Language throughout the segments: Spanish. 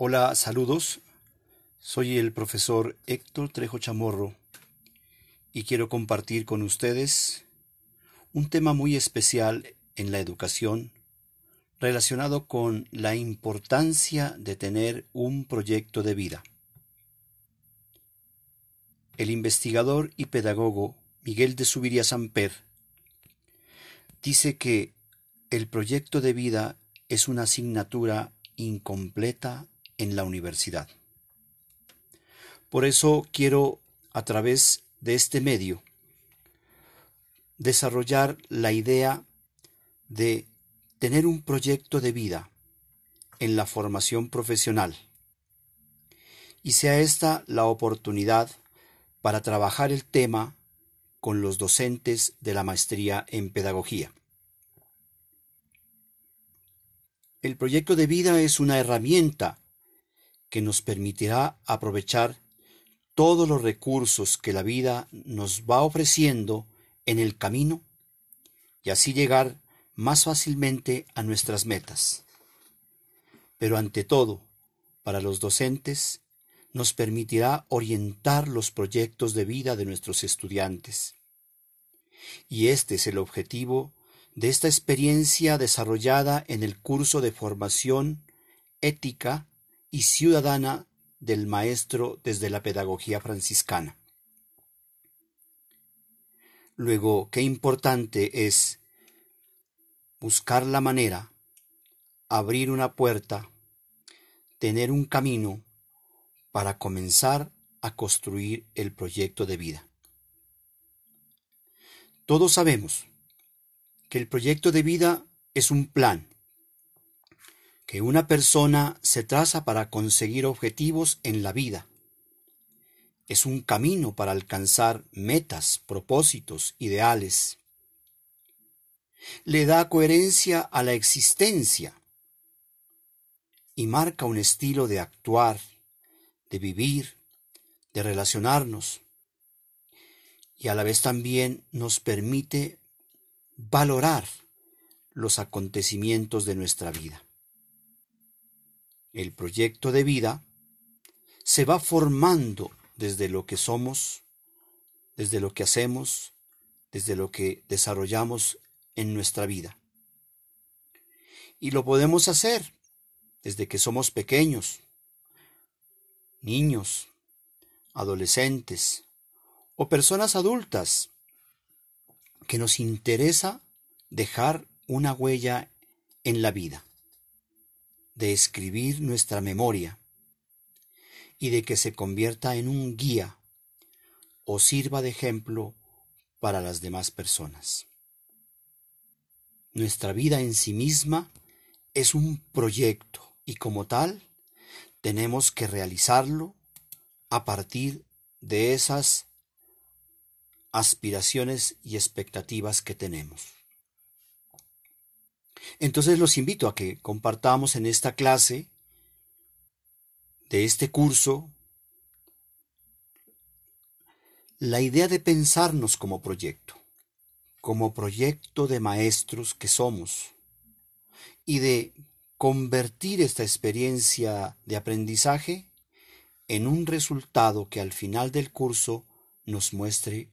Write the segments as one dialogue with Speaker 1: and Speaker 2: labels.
Speaker 1: Hola, saludos. Soy el profesor Héctor Trejo Chamorro y quiero compartir con ustedes un tema muy especial en la educación relacionado con la importancia de tener un proyecto de vida. El investigador y pedagogo Miguel de Subiría Samper dice que el proyecto de vida es una asignatura incompleta en la universidad. Por eso quiero, a través de este medio, desarrollar la idea de tener un proyecto de vida en la formación profesional y sea esta la oportunidad para trabajar el tema con los docentes de la maestría en pedagogía. El proyecto de vida es una herramienta que nos permitirá aprovechar todos los recursos que la vida nos va ofreciendo en el camino y así llegar más fácilmente a nuestras metas. Pero ante todo, para los docentes, nos permitirá orientar los proyectos de vida de nuestros estudiantes. Y este es el objetivo de esta experiencia desarrollada en el curso de formación ética y ciudadana del maestro desde la pedagogía franciscana. Luego, qué importante es buscar la manera, abrir una puerta, tener un camino para comenzar a construir el proyecto de vida. Todos sabemos que el proyecto de vida es un plan, que una persona se traza para conseguir objetivos en la vida. Es un camino para alcanzar metas, propósitos, ideales. Le da coherencia a la existencia y marca un estilo de actuar, de vivir, de relacionarnos y a la vez también nos permite valorar los acontecimientos de nuestra vida el proyecto de vida se va formando desde lo que somos, desde lo que hacemos, desde lo que desarrollamos en nuestra vida. Y lo podemos hacer desde que somos pequeños, niños, adolescentes o personas adultas, que nos interesa dejar una huella en la vida de escribir nuestra memoria y de que se convierta en un guía o sirva de ejemplo para las demás personas. Nuestra vida en sí misma es un proyecto y como tal tenemos que realizarlo a partir de esas aspiraciones y expectativas que tenemos. Entonces los invito a que compartamos en esta clase de este curso la idea de pensarnos como proyecto, como proyecto de maestros que somos, y de convertir esta experiencia de aprendizaje en un resultado que al final del curso nos muestre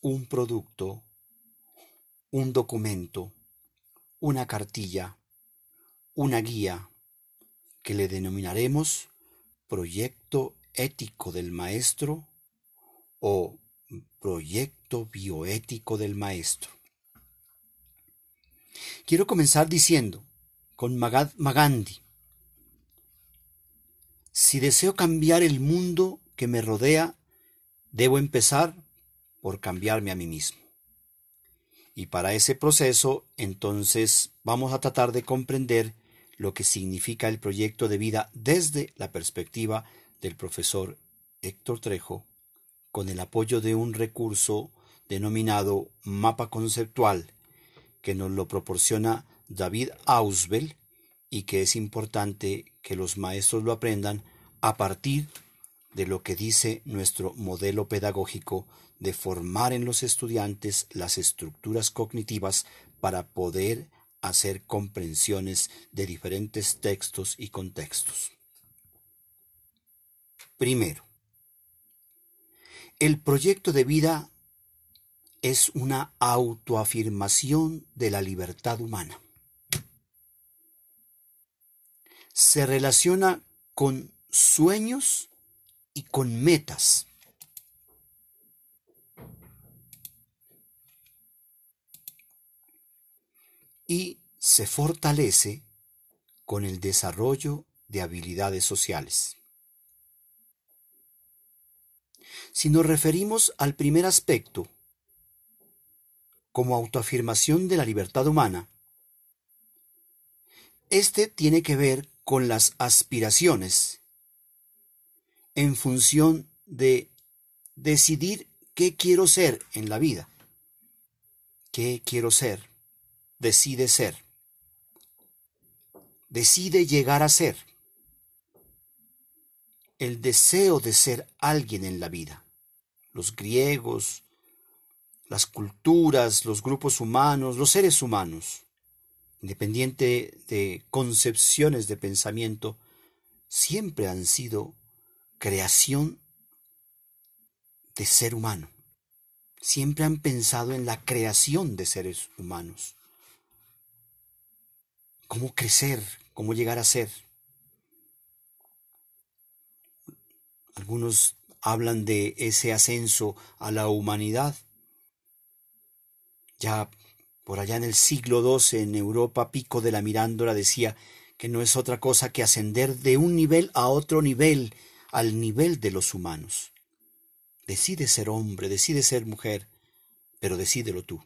Speaker 1: un producto, un documento, una cartilla, una guía, que le denominaremos Proyecto Ético del Maestro o Proyecto Bioético del Maestro. Quiero comenzar diciendo, con Magandhi, si deseo cambiar el mundo que me rodea, debo empezar por cambiarme a mí mismo. Y para ese proceso, entonces, vamos a tratar de comprender lo que significa el proyecto de vida desde la perspectiva del profesor Héctor Trejo, con el apoyo de un recurso denominado mapa conceptual, que nos lo proporciona David Ausbel y que es importante que los maestros lo aprendan a partir de lo que dice nuestro modelo pedagógico de formar en los estudiantes las estructuras cognitivas para poder hacer comprensiones de diferentes textos y contextos. Primero, el proyecto de vida es una autoafirmación de la libertad humana. Se relaciona con sueños y con metas. Y se fortalece con el desarrollo de habilidades sociales. Si nos referimos al primer aspecto, como autoafirmación de la libertad humana, este tiene que ver con las aspiraciones en función de decidir qué quiero ser en la vida. ¿Qué quiero ser? Decide ser. Decide llegar a ser. El deseo de ser alguien en la vida. Los griegos, las culturas, los grupos humanos, los seres humanos, independiente de concepciones de pensamiento, siempre han sido creación de ser humano. Siempre han pensado en la creación de seres humanos. Cómo crecer, cómo llegar a ser. Algunos hablan de ese ascenso a la humanidad. Ya por allá en el siglo XII en Europa, Pico de la Mirándola decía que no es otra cosa que ascender de un nivel a otro nivel al nivel de los humanos. Decide ser hombre, decide ser mujer, pero decídelo tú,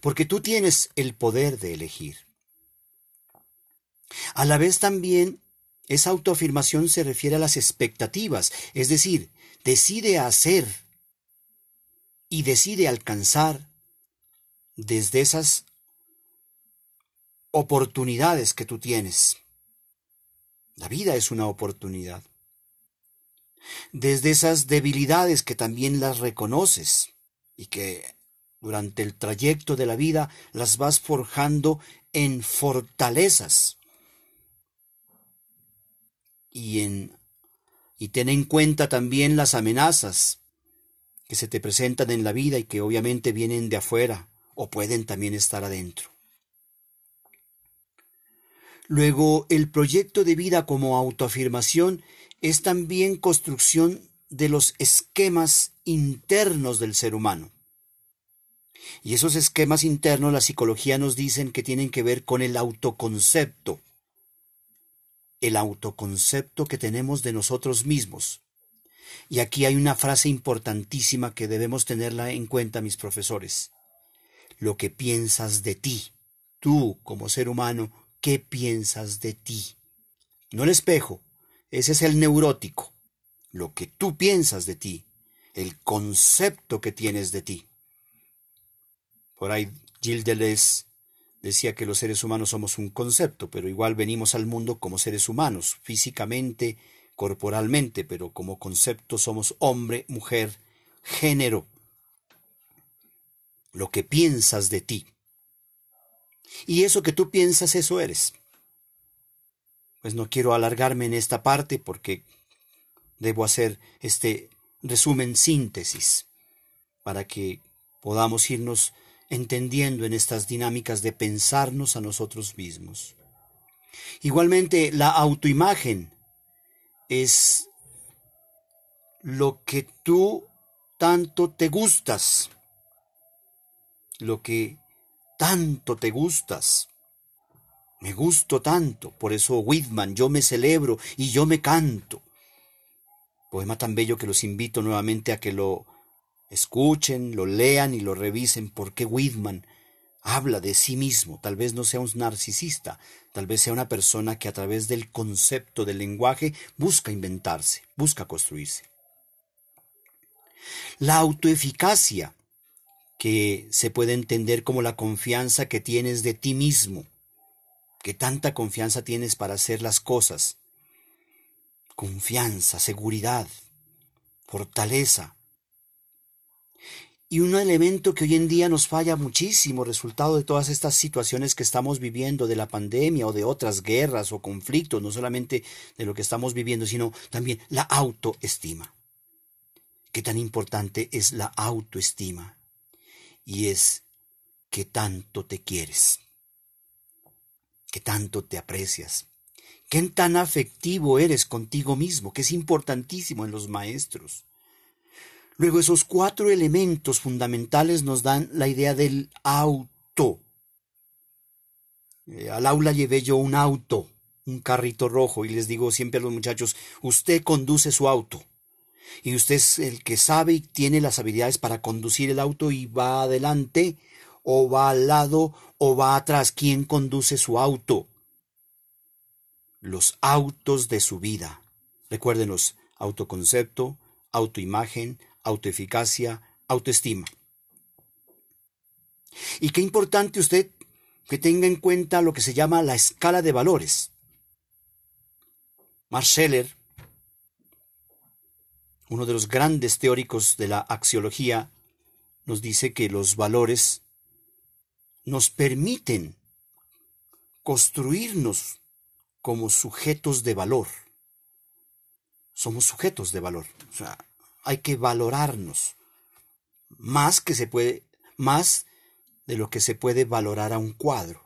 Speaker 1: porque tú tienes el poder de elegir. A la vez también esa autoafirmación se refiere a las expectativas, es decir, decide hacer y decide alcanzar desde esas oportunidades que tú tienes. La vida es una oportunidad desde esas debilidades que también las reconoces y que durante el trayecto de la vida las vas forjando en fortalezas. Y en y ten en cuenta también las amenazas que se te presentan en la vida y que obviamente vienen de afuera o pueden también estar adentro. Luego, el proyecto de vida como autoafirmación es también construcción de los esquemas internos del ser humano. Y esos esquemas internos la psicología nos dicen que tienen que ver con el autoconcepto, el autoconcepto que tenemos de nosotros mismos. Y aquí hay una frase importantísima que debemos tenerla en cuenta, mis profesores. Lo que piensas de ti, tú como ser humano, ¿qué piensas de ti? No el espejo, ese es el neurótico, lo que tú piensas de ti, el concepto que tienes de ti. Por ahí Gilles Deleuze decía que los seres humanos somos un concepto, pero igual venimos al mundo como seres humanos, físicamente, corporalmente, pero como concepto somos hombre, mujer, género. Lo que piensas de ti. Y eso que tú piensas, eso eres pues no quiero alargarme en esta parte porque debo hacer este resumen síntesis para que podamos irnos entendiendo en estas dinámicas de pensarnos a nosotros mismos. Igualmente, la autoimagen es lo que tú tanto te gustas, lo que tanto te gustas. Me gusto tanto, por eso Whitman, yo me celebro y yo me canto. Poema tan bello que los invito nuevamente a que lo escuchen, lo lean y lo revisen, porque Whitman habla de sí mismo, tal vez no sea un narcisista, tal vez sea una persona que a través del concepto del lenguaje busca inventarse, busca construirse. La autoeficacia, que se puede entender como la confianza que tienes de ti mismo, que tanta confianza tienes para hacer las cosas. Confianza, seguridad, fortaleza. Y un elemento que hoy en día nos falla muchísimo, resultado de todas estas situaciones que estamos viviendo, de la pandemia o de otras guerras o conflictos, no solamente de lo que estamos viviendo, sino también la autoestima. Qué tan importante es la autoestima. Y es que tanto te quieres, que tanto te aprecias, qué tan afectivo eres contigo mismo, que es importantísimo en los maestros. Luego esos cuatro elementos fundamentales nos dan la idea del auto. Eh, al aula llevé yo un auto, un carrito rojo, y les digo siempre a los muchachos, usted conduce su auto. Y usted es el que sabe y tiene las habilidades para conducir el auto y va adelante, o va al lado, o va atrás. ¿Quién conduce su auto? Los autos de su vida. Recuérdenos, autoconcepto, autoimagen, autoeficacia, autoestima. Y qué importante usted que tenga en cuenta lo que se llama la escala de valores. Marceller, uno de los grandes teóricos de la axiología, nos dice que los valores nos permiten construirnos como sujetos de valor. Somos sujetos de valor. O sea, hay que valorarnos más que se puede más de lo que se puede valorar a un cuadro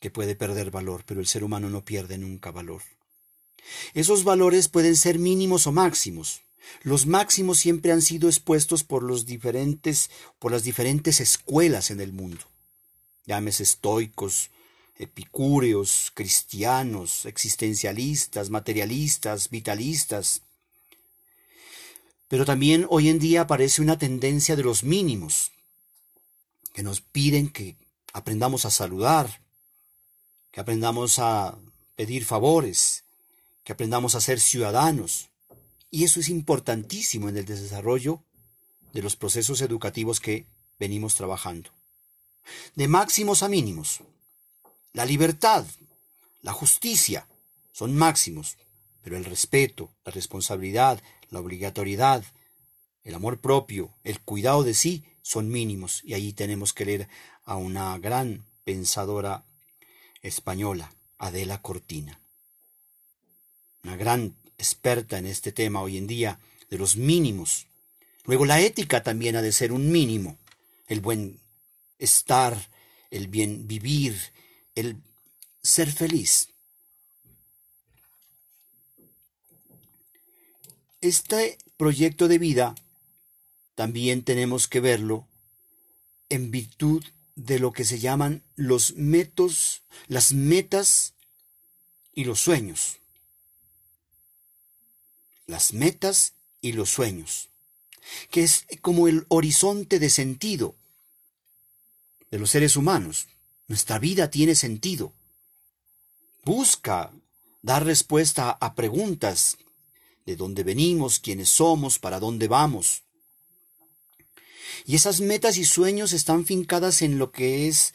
Speaker 1: que puede perder valor, pero el ser humano no pierde nunca valor. Esos valores pueden ser mínimos o máximos. Los máximos siempre han sido expuestos por los diferentes por las diferentes escuelas en el mundo. Llámese estoicos, epicúreos, cristianos, existencialistas, materialistas, vitalistas, pero también hoy en día aparece una tendencia de los mínimos, que nos piden que aprendamos a saludar, que aprendamos a pedir favores, que aprendamos a ser ciudadanos. Y eso es importantísimo en el desarrollo de los procesos educativos que venimos trabajando. De máximos a mínimos. La libertad, la justicia son máximos, pero el respeto, la responsabilidad, la obligatoriedad, el amor propio, el cuidado de sí son mínimos y ahí tenemos que leer a una gran pensadora española, Adela Cortina, una gran experta en este tema hoy en día de los mínimos. Luego la ética también ha de ser un mínimo, el buen estar, el bien vivir, el ser feliz. Este proyecto de vida también tenemos que verlo en virtud de lo que se llaman los metos, las metas y los sueños. Las metas y los sueños, que es como el horizonte de sentido de los seres humanos. Nuestra vida tiene sentido. Busca dar respuesta a preguntas de dónde venimos, quiénes somos, para dónde vamos. Y esas metas y sueños están fincadas en lo que es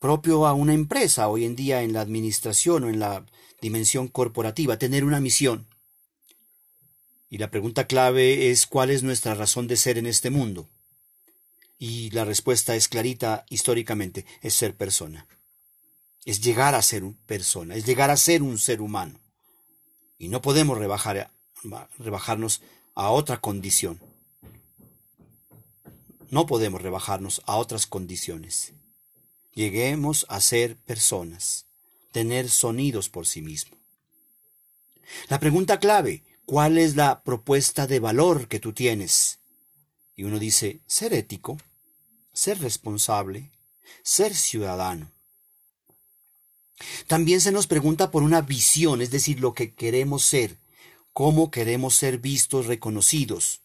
Speaker 1: propio a una empresa hoy en día en la administración o en la dimensión corporativa, tener una misión. Y la pregunta clave es cuál es nuestra razón de ser en este mundo. Y la respuesta es clarita históricamente, es ser persona. Es llegar a ser persona, es llegar a ser un ser humano. Y no podemos rebajar rebajarnos a otra condición. No podemos rebajarnos a otras condiciones. Lleguemos a ser personas, tener sonidos por sí mismo. La pregunta clave, ¿cuál es la propuesta de valor que tú tienes? Y uno dice, ser ético, ser responsable, ser ciudadano. También se nos pregunta por una visión, es decir, lo que queremos ser, cómo queremos ser vistos, reconocidos,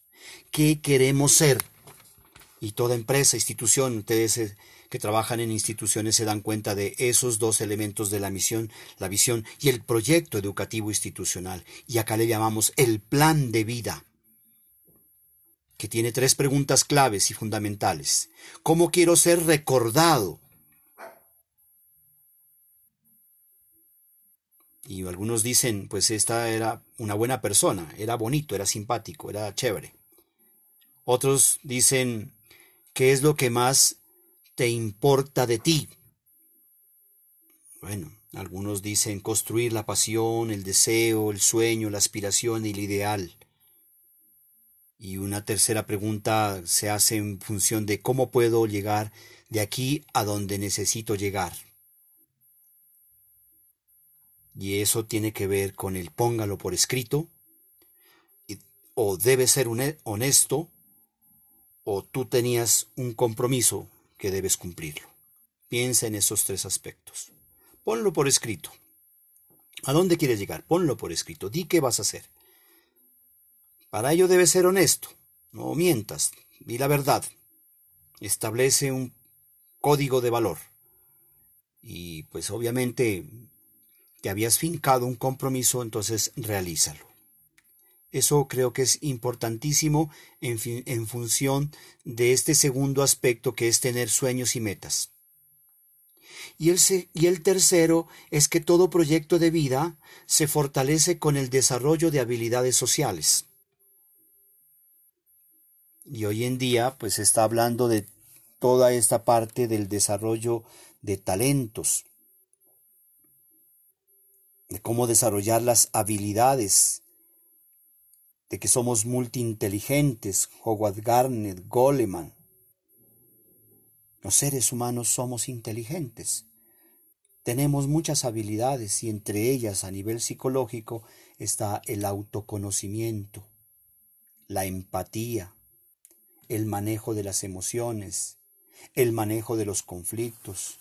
Speaker 1: qué queremos ser. Y toda empresa, institución, ustedes eh, que trabajan en instituciones se dan cuenta de esos dos elementos de la misión, la visión y el proyecto educativo institucional. Y acá le llamamos el plan de vida, que tiene tres preguntas claves y fundamentales. ¿Cómo quiero ser recordado? Y algunos dicen, pues esta era una buena persona, era bonito, era simpático, era chévere. Otros dicen, ¿Qué es lo que más te importa de ti? Bueno, algunos dicen construir la pasión, el deseo, el sueño, la aspiración y el ideal. Y una tercera pregunta se hace en función de cómo puedo llegar de aquí a donde necesito llegar. Y eso tiene que ver con el póngalo por escrito, o debe ser honesto, o tú tenías un compromiso que debes cumplirlo. Piensa en esos tres aspectos. Ponlo por escrito. ¿A dónde quieres llegar? Ponlo por escrito. Di qué vas a hacer. Para ello debes ser honesto. No mientas. Di la verdad. Establece un código de valor. Y pues obviamente te habías fincado un compromiso, entonces realízalo. Eso creo que es importantísimo en, en, función de este segundo aspecto que es tener sueños y metas. Y el, y el tercero es que todo proyecto de vida se fortalece con el desarrollo de habilidades sociales. Y hoy en día pues está hablando de toda esta parte del desarrollo de talentos, de cómo desarrollar las habilidades, de que somos multiinteligentes, Howard Garnet, Goleman. Los seres humanos somos inteligentes. Tenemos muchas habilidades y entre ellas a nivel psicológico está el autoconocimiento, la empatía, el manejo de las emociones, el manejo de los conflictos.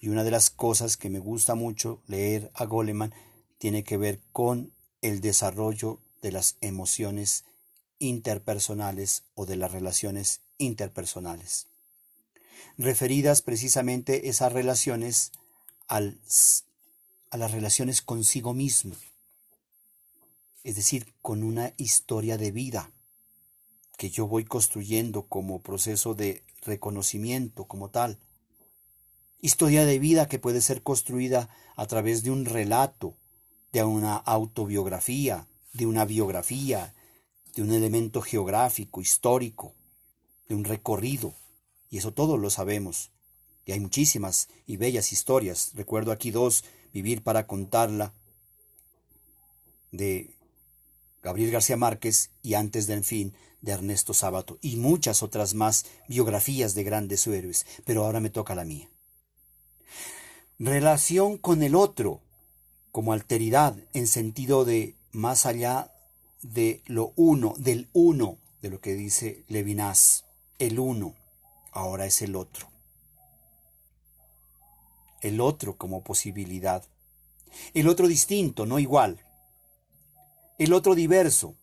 Speaker 1: Y una de las cosas que me gusta mucho leer a Goleman tiene que ver con el desarrollo de las emociones interpersonales o de las relaciones interpersonales. Referidas precisamente esas relaciones al, a las relaciones consigo mismo, es decir, con una historia de vida que yo voy construyendo como proceso de reconocimiento como tal. Historia de vida que puede ser construida a través de un relato, de una autobiografía, de una biografía, de un elemento geográfico, histórico, de un recorrido. Y eso todos lo sabemos. Y hay muchísimas y bellas historias. Recuerdo aquí dos, Vivir para contarla, de Gabriel García Márquez y Antes del fin de Ernesto Sábato y muchas otras más biografías de grandes héroes, pero ahora me toca la mía. Relación con el otro como alteridad en sentido de más allá de lo uno, del uno, de lo que dice Levinas, el uno, ahora es el otro. El otro como posibilidad. El otro distinto, no igual. El otro diverso,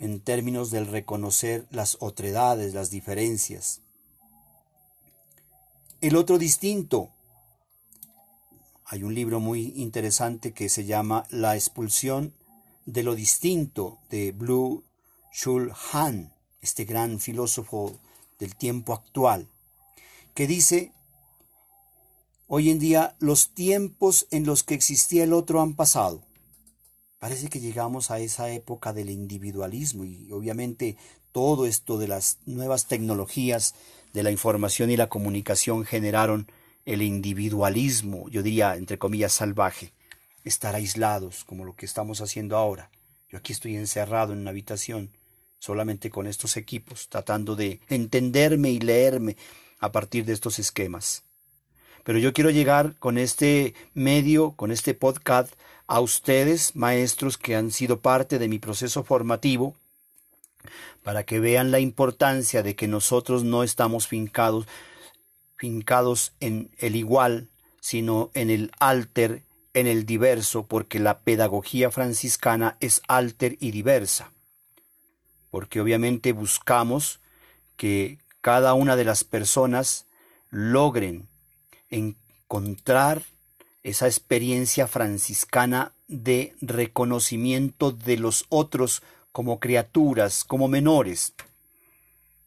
Speaker 1: en términos del reconocer las otredades, las diferencias. El otro distinto. Hay un libro muy interesante que se llama La expulsión de lo distinto de Blue Shul Han, este gran filósofo del tiempo actual, que dice, hoy en día los tiempos en los que existía el otro han pasado Parece que llegamos a esa época del individualismo y obviamente todo esto de las nuevas tecnologías de la información y la comunicación generaron el individualismo, yo diría, entre comillas, salvaje, estar aislados como lo que estamos haciendo ahora. Yo aquí estoy encerrado en una habitación solamente con estos equipos, tratando de entenderme y leerme a partir de estos esquemas. Pero yo quiero llegar con este medio, con este podcast, a ustedes, maestros que han sido parte de mi proceso formativo, para que vean la importancia de que nosotros no estamos fincados, fincados en el igual, sino en el alter, en el diverso, porque la pedagogía franciscana es alter y diversa. Porque obviamente buscamos que cada una de las personas logren encontrar esa experiencia franciscana de reconocimiento de los otros como criaturas, como menores.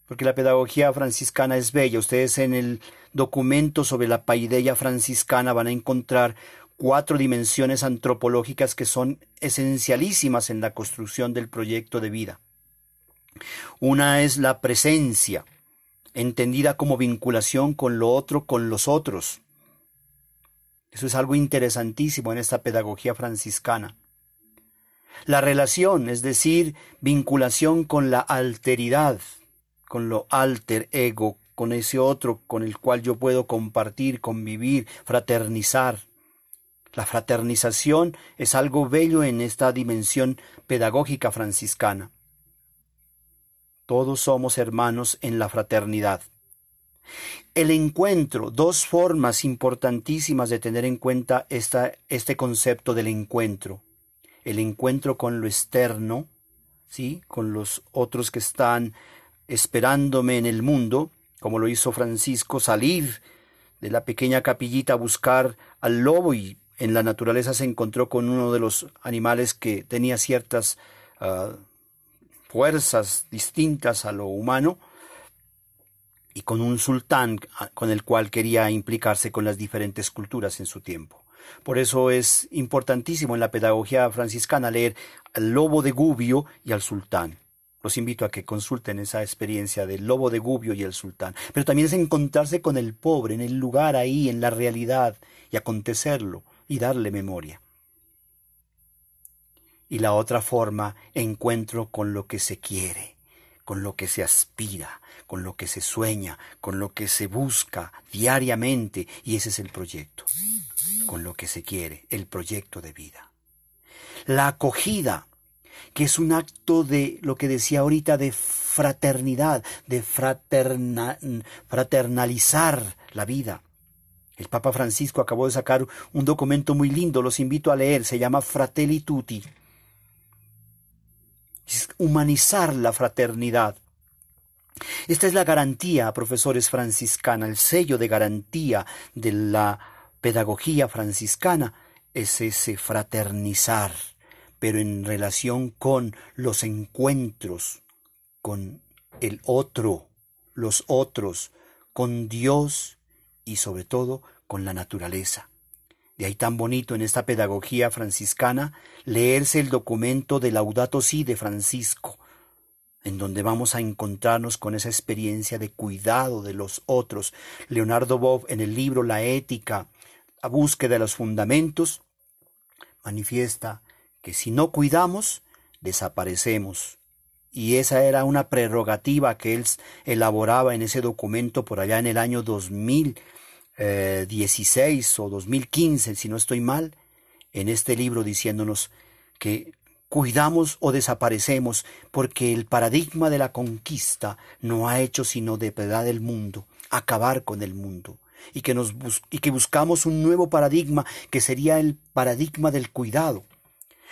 Speaker 1: Porque la pedagogía franciscana es bella. Ustedes en el documento sobre la paideia franciscana van a encontrar cuatro dimensiones antropológicas que son esencialísimas en la construcción del proyecto de vida. Una es la presencia, entendida como vinculación con lo otro, con los otros. Eso es algo interesantísimo en esta pedagogía franciscana. La relación, es decir, vinculación con la alteridad, con lo alter ego, con ese otro con el cual yo puedo compartir, convivir, fraternizar. La fraternización es algo bello en esta dimensión pedagógica franciscana. Todos somos hermanos en la fraternidad. El encuentro, dos formas importantísimas de tener en cuenta este concepto del encuentro. El encuentro con lo externo, ¿sí? con los otros que están esperándome en el mundo, como lo hizo Francisco, salir de la pequeña capillita a buscar al lobo y en la naturaleza se encontró con uno de los animales que tenía ciertas ah, fuerzas distintas a lo humano y con un sultán ah, con el cual quería implicarse con las diferentes culturas en su tiempo. Por eso es importantísimo en la pedagogía franciscana leer al lobo de Gubbio y al sultán. Los invito a que consulten esa experiencia del lobo de Gubbio y el sultán. Pero también es encontrarse con el pobre, en el lugar ahí, en la realidad, y acontecerlo, y darle memoria. Y la otra forma, encuentro con lo que se quiere, con lo que se aspira, con lo que se sueña, con lo que se busca diariamente, y ese es el proyecto, con lo que se quiere, el proyecto de vida. La acogida que es un acto de lo que decía ahorita de fraternidad, de fraternalizar la vida. El Papa Francisco acabó de sacar un documento muy lindo, los invito a leer, se llama Fratelli Tutti. Humanizar la fraternidad. Esta es la garantía, profesores franciscana, el sello de garantía de la pedagogía franciscana, es ese fraternizar pero en relación con los encuentros con el otro, los otros, con Dios y sobre todo con la naturaleza. De ahí tan bonito en esta pedagogía franciscana leerse el documento de Laudato Si de Francisco, en donde vamos a encontrarnos con esa experiencia de cuidado de los otros. Leonardo Bob en el libro La ética, la búsqueda de los fundamentos, manifiesta que si no cuidamos, desaparecemos. Y esa era una prerrogativa que él elaboraba en ese documento por allá en el año 2016 o 2015, si no estoy mal, en este libro diciéndonos que cuidamos o desaparecemos porque el paradigma de la conquista no ha hecho sino depredar el mundo, acabar con el mundo. Y que, nos y que buscamos un nuevo paradigma que sería el paradigma del cuidado,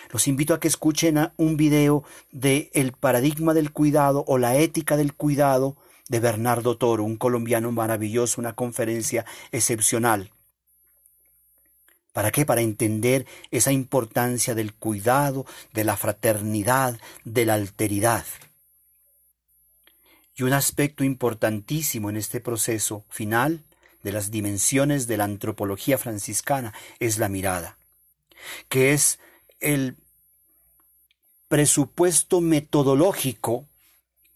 Speaker 1: los invito a que escuchen un video de El paradigma del cuidado o la ética del cuidado de Bernardo Toro, un colombiano maravilloso, una conferencia excepcional. ¿Para qué? Para entender esa importancia del cuidado, de la fraternidad, de la alteridad. Y un aspecto importantísimo en este proceso final de las dimensiones de la antropología franciscana es la mirada, que es el presupuesto metodológico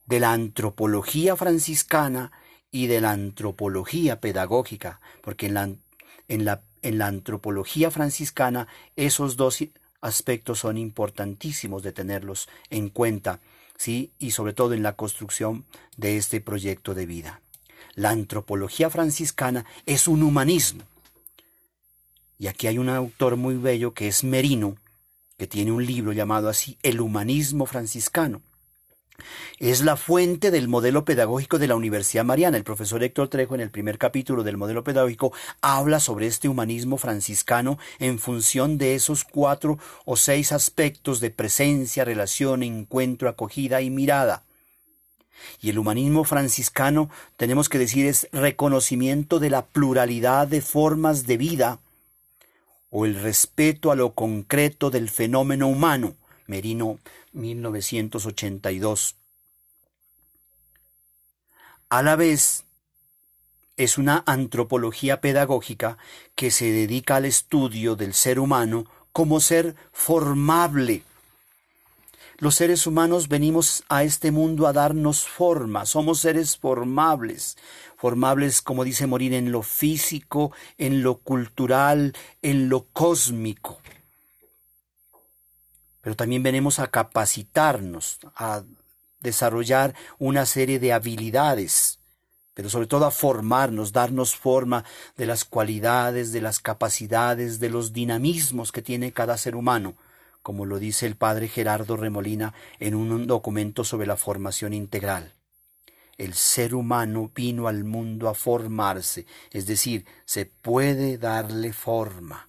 Speaker 1: de la antropología franciscana y de la antropología pedagógica, porque en la, en la, en la antropología franciscana esos dos aspectos son importantísimos de tenerlos en cuenta, ¿sí? y sobre todo en la construcción de este proyecto de vida. La antropología franciscana es un humanismo. Y aquí hay un autor muy bello que es Merino, que tiene un libro llamado así El humanismo franciscano. Es la fuente del modelo pedagógico de la Universidad Mariana. El profesor Héctor Trejo en el primer capítulo del modelo pedagógico habla sobre este humanismo franciscano en función de esos cuatro o seis aspectos de presencia, relación, encuentro, acogida y mirada. Y el humanismo franciscano, tenemos que decir, es reconocimiento de la pluralidad de formas de vida o el respeto a lo concreto del fenómeno humano. Merino 1982. A la vez, es una antropología pedagógica que se dedica al estudio del ser humano como ser formable, los seres humanos venimos a este mundo a darnos forma, somos seres formables, formables, como dice Morir, en lo físico, en lo cultural, en lo cósmico. Pero también venimos a capacitarnos, a desarrollar una serie de habilidades, pero sobre todo a formarnos, darnos forma de las cualidades, de las capacidades, de los dinamismos que tiene cada ser humano como lo dice el padre Gerardo Remolina en un documento sobre la formación integral. El ser humano vino al mundo a formarse, es decir, se puede darle forma.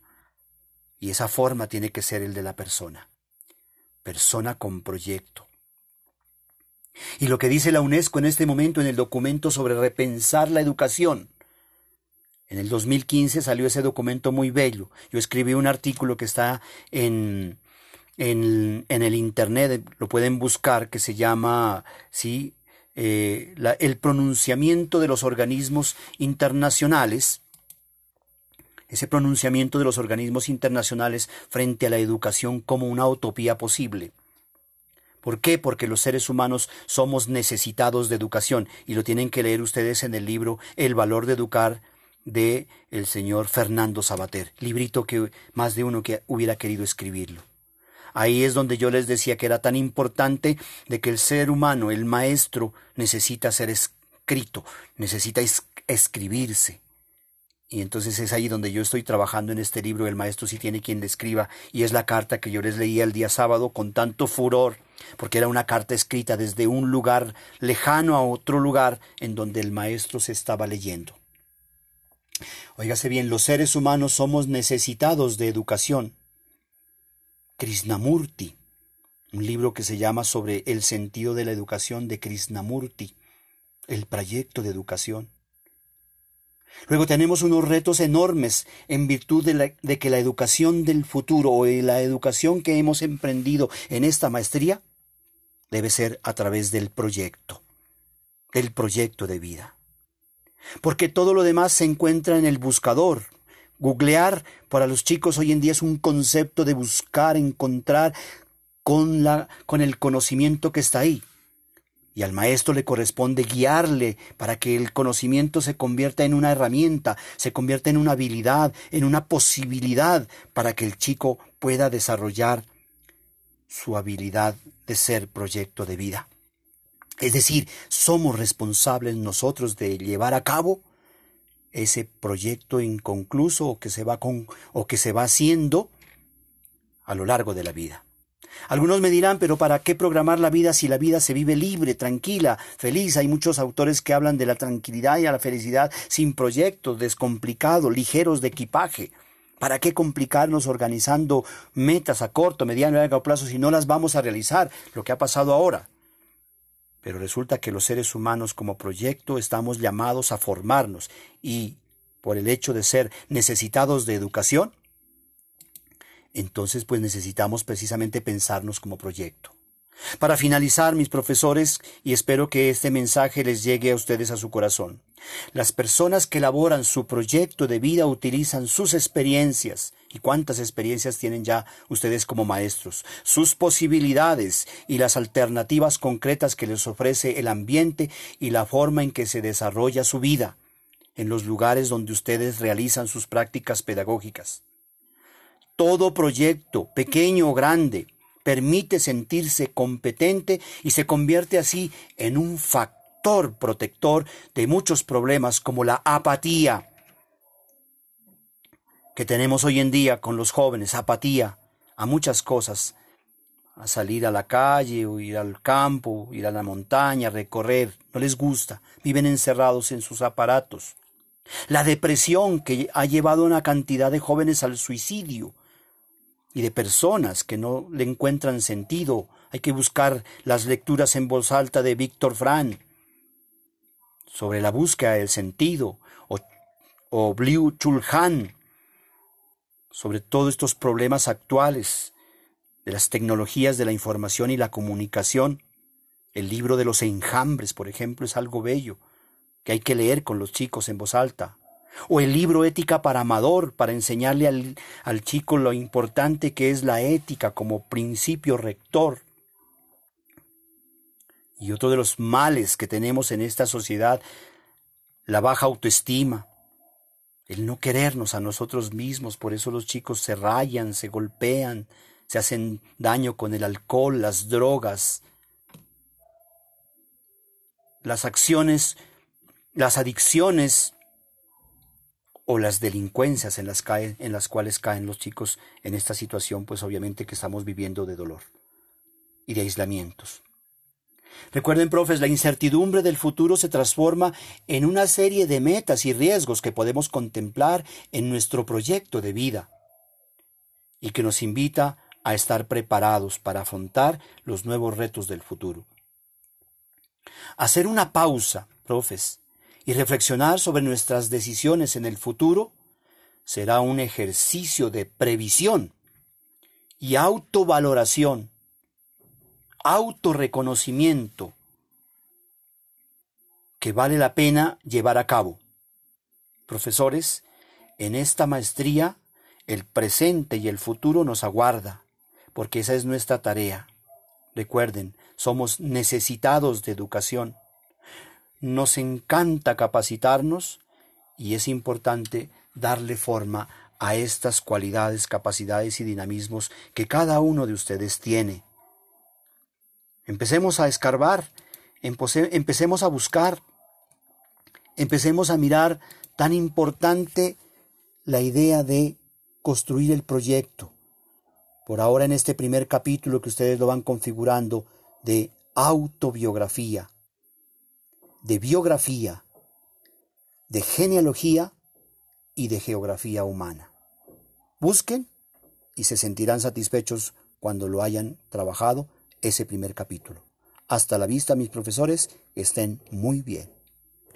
Speaker 1: Y esa forma tiene que ser el de la persona. Persona con proyecto. Y lo que dice la UNESCO en este momento en el documento sobre repensar la educación. En el 2015 salió ese documento muy bello. Yo escribí un artículo que está en en, el Internet, lo pueden buscar, que se llama, sí, eh, el pronunciamiento de los organismos internacionales, ese pronunciamiento de los organismos internacionales frente a la educación como una utopía posible. ¿Por qué? Porque los seres humanos somos necesitados de educación y lo tienen que leer ustedes en el libro El valor de educar de el señor Fernando Sabater, librito que más de uno que hubiera querido escribirlo. Ahí es donde yo les decía que era tan importante de que el ser humano, el maestro, necesita ser escrito, necesita escribirse. Y entonces es ahí donde yo estoy trabajando en este libro, el maestro sí tiene quien le escriba, y es la carta que yo les leía el día sábado con tanto furor, porque era una carta escrita desde un lugar lejano a otro lugar en donde el maestro se estaba leyendo. Óigase bien, los seres humanos somos necesitados de educación. Krishnamurti, un libro que se llama sobre el sentido de la educación de Krishnamurti, el proyecto de educación. Luego tenemos unos retos enormes en virtud de, de, que la educación del futuro o la educación que hemos emprendido en esta maestría debe ser a través del proyecto, del proyecto de vida. Porque todo lo demás se encuentra en el buscador, Googlear para los chicos hoy en día es un concepto de buscar, encontrar con, la, con el conocimiento que está ahí. Y al maestro le corresponde guiarle para que el conocimiento se convierta en una herramienta, se convierta en una habilidad, en una posibilidad para que el chico pueda desarrollar su habilidad de ser proyecto de vida. Es decir, somos responsables nosotros de llevar a cabo ese proyecto inconcluso o que se va con o que se va haciendo a lo largo de la vida. Algunos me dirán, pero ¿para qué programar la vida si la vida se vive libre, tranquila, feliz? Hay muchos autores que hablan de la tranquilidad y la felicidad sin proyectos, descomplicados, ligeros de equipaje. ¿Para qué complicarnos organizando metas a corto, mediano y largo plazo si no las vamos a realizar? Lo que ha pasado ahora. Pero resulta que los seres humanos como proyecto estamos llamados a formarnos y por el hecho de ser necesitados de educación, entonces pues necesitamos precisamente pensarnos como proyecto. Para finalizar, mis profesores, y espero que este mensaje les llegue a ustedes a su corazón, las personas que elaboran su proyecto de vida utilizan sus experiencias, y cuántas experiencias tienen ya ustedes como maestros, sus posibilidades y las alternativas concretas que les ofrece el ambiente y la forma en que se desarrolla su vida en los lugares donde ustedes realizan sus prácticas pedagógicas. Todo proyecto, pequeño o grande, permite sentirse competente y se convierte así en un factor protector de muchos problemas como la apatía, que tenemos hoy en día con los jóvenes, apatía a muchas cosas, a salir a la calle o ir al campo, ir a la montaña, recorrer, no les gusta, viven encerrados en sus aparatos. La depresión que ha llevado a una cantidad de jóvenes al suicidio y de personas que no le encuentran sentido. Hay que buscar las lecturas en voz alta de Víctor Fran sobre la búsqueda del sentido o, o Bliu Chulhan sobre todos estos problemas actuales de las tecnologías de la información y la comunicación. El libro de los enjambres, por ejemplo, es algo bello que hay que leer con los chicos en voz alta. O el libro Ética para Amador, para enseñarle al, al chico lo importante que es la ética como principio rector. Y otro de los males que tenemos en esta sociedad, la baja autoestima, el no querernos a nosotros mismos, por eso los chicos se rayan, se golpean, se hacen daño con el alcohol, las drogas, las acciones, las adicciones o las delincuencias en las, en las cuales caen los chicos en esta situación, pues obviamente que estamos viviendo de dolor y de aislamientos. Recuerden, profes, la incertidumbre del futuro se transforma en una serie de metas y riesgos que podemos contemplar en nuestro proyecto de vida y que nos invita a estar preparados para afrontar los nuevos retos del futuro. Hacer una pausa, profes, y reflexionar sobre nuestras decisiones en el futuro será un ejercicio de previsión y autovaloración autorreconocimiento que vale la pena llevar a cabo. Profesores, en esta maestría el presente y el futuro nos aguarda, porque esa es nuestra tarea. Recuerden, somos necesitados de educación. Nos encanta capacitarnos y es importante darle forma a estas cualidades, capacidades y dinamismos que cada uno de ustedes tiene. Empecemos a escarbar, empecemos a buscar, empecemos a mirar tan importante la idea de construir el proyecto. Por ahora en este primer capítulo que ustedes lo van configurando de autobiografía, de biografía, de genealogía y de geografía humana. Busquen y se sentirán satisfechos cuando lo hayan trabajado ese primer capítulo. Hasta la vista, mis profesores, estén muy bien.